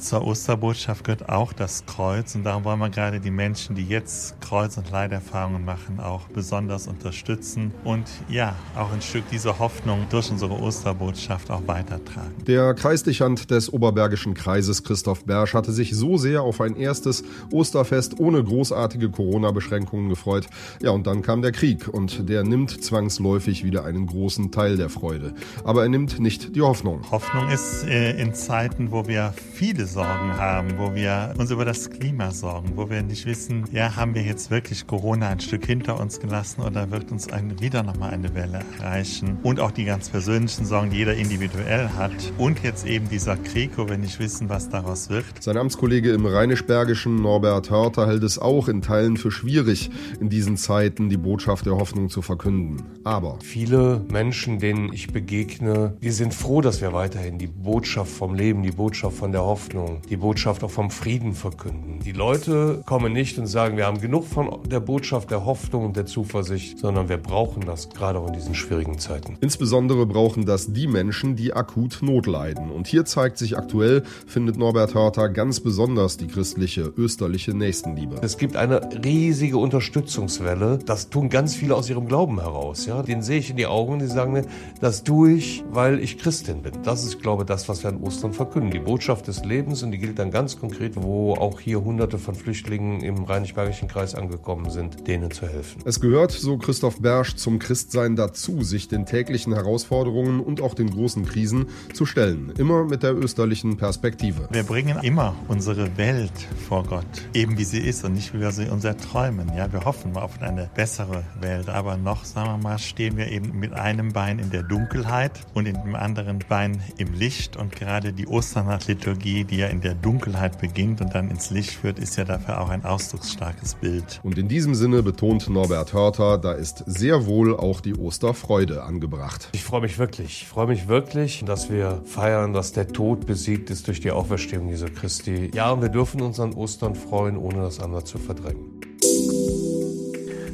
Zur Osterbotschaft gehört auch das Kreuz und darum wollen wir gerade die Menschen, die jetzt Kreuz- und Leiderfahrungen machen, auch besonders unterstützen und ja, auch ein Stück dieser Hoffnung durch unsere Osterbotschaft auch weitertragen. Der Kreisdichand des Oberbergischen Kreises Christoph Bersch hatte sich so sehr auf ein erstes Osterfest ohne großartige Corona-Beschränkungen gefreut. Ja, und dann kam der Krieg und der nimmt zwangsläufig wieder einen großen Teil der Freude. Aber er nimmt nicht die Hoffnung. Hoffnung ist äh, in Zeiten, wo wir viele Sorgen haben, wo wir uns über das Klima sorgen, wo wir nicht wissen, ja, haben wir jetzt wirklich Corona ein Stück hinter uns gelassen oder wird uns ein, wieder nochmal eine Welle erreichen? Und auch die ganz persönlichen Sorgen, die jeder individuell hat. Und jetzt eben dieser Krieg, wo wir nicht wissen, was daraus wird. Sein Amtskollege im Rheinisch-Bergischen, Norbert Hörter, hält es auch in Teilen für schwierig, in diesen Zeiten die Botschaft der Hoffnung zu verkünden. Aber viele Menschen, denen ich begegne, die sind froh, dass wir weiterhin die Botschaft vom Leben, die Botschaft von der Hoffnung Hoffnung, die Botschaft auch vom Frieden verkünden. Die Leute kommen nicht und sagen, wir haben genug von der Botschaft der Hoffnung und der Zuversicht, sondern wir brauchen das gerade auch in diesen schwierigen Zeiten. Insbesondere brauchen das die Menschen, die akut Not leiden. Und hier zeigt sich aktuell, findet Norbert Hörter, ganz besonders die christliche, österliche Nächstenliebe. Es gibt eine riesige Unterstützungswelle. Das tun ganz viele aus ihrem Glauben heraus. Ja? Den sehe ich in die Augen und die sagen mir, das tue ich, weil ich Christin bin. Das ist, glaube ich, das, was wir an Ostern verkünden. Die Botschaft des Lebens Lebens und die gilt dann ganz konkret, wo auch hier Hunderte von Flüchtlingen im Rheinisch-Bergischen Kreis angekommen sind, denen zu helfen. Es gehört, so Christoph Bersch, zum Christsein dazu, sich den täglichen Herausforderungen und auch den großen Krisen zu stellen. Immer mit der österlichen Perspektive. Wir bringen immer unsere Welt vor Gott, eben wie sie ist und nicht wie wir sie uns erträumen. Ja, wir hoffen auf eine bessere Welt, aber noch, sagen wir mal, stehen wir eben mit einem Bein in der Dunkelheit und in dem anderen Bein im Licht und gerade die Osternachtliturgie, die ja in der Dunkelheit beginnt und dann ins Licht führt, ist ja dafür auch ein ausdrucksstarkes Bild. Und in diesem Sinne betont Norbert Hörter, da ist sehr wohl auch die Osterfreude angebracht. Ich freue mich wirklich, ich freue mich wirklich, dass wir feiern, dass der Tod besiegt ist durch die Auferstehung Jesu Christi. Ja, und wir dürfen uns an Ostern freuen, ohne das andere zu verdrängen.